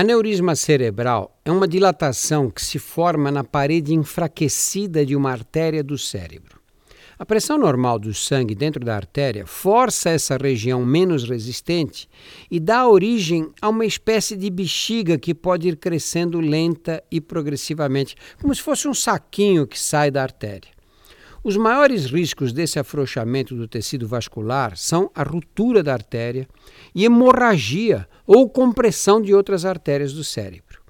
Aneurisma cerebral é uma dilatação que se forma na parede enfraquecida de uma artéria do cérebro. A pressão normal do sangue dentro da artéria força essa região menos resistente e dá origem a uma espécie de bexiga que pode ir crescendo lenta e progressivamente, como se fosse um saquinho que sai da artéria. Os maiores riscos desse afrouxamento do tecido vascular são a ruptura da artéria e hemorragia ou compressão de outras artérias do cérebro.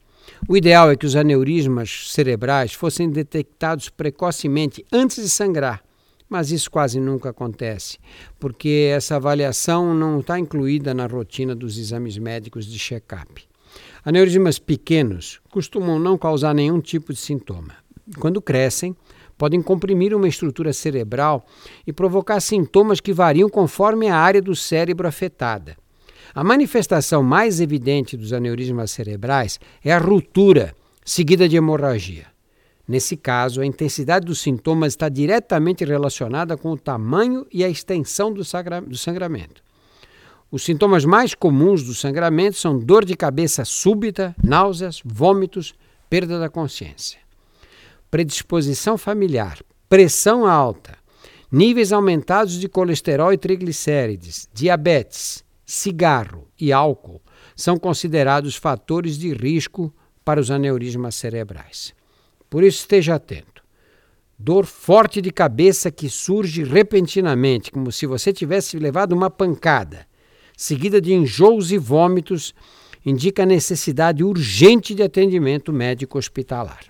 O ideal é que os aneurismas cerebrais fossem detectados precocemente antes de sangrar, mas isso quase nunca acontece, porque essa avaliação não está incluída na rotina dos exames médicos de check-up. Aneurismas pequenos costumam não causar nenhum tipo de sintoma. Quando crescem, podem comprimir uma estrutura cerebral e provocar sintomas que variam conforme a área do cérebro afetada. A manifestação mais evidente dos aneurismas cerebrais é a ruptura, seguida de hemorragia. Nesse caso, a intensidade dos sintomas está diretamente relacionada com o tamanho e a extensão do, sangramento. Os sintomas mais comuns do sangramento são dor de cabeça súbita, náuseas, vômitos, perda da consciência predisposição familiar, pressão alta, níveis aumentados de colesterol e triglicérides, diabetes, cigarro e álcool são considerados fatores de risco para os aneurismas cerebrais. Por isso, esteja atento. Dor forte de cabeça que surge repentinamente, como se você tivesse levado uma pancada, seguida de enjoos e vômitos, indica a necessidade urgente de atendimento médico hospitalar.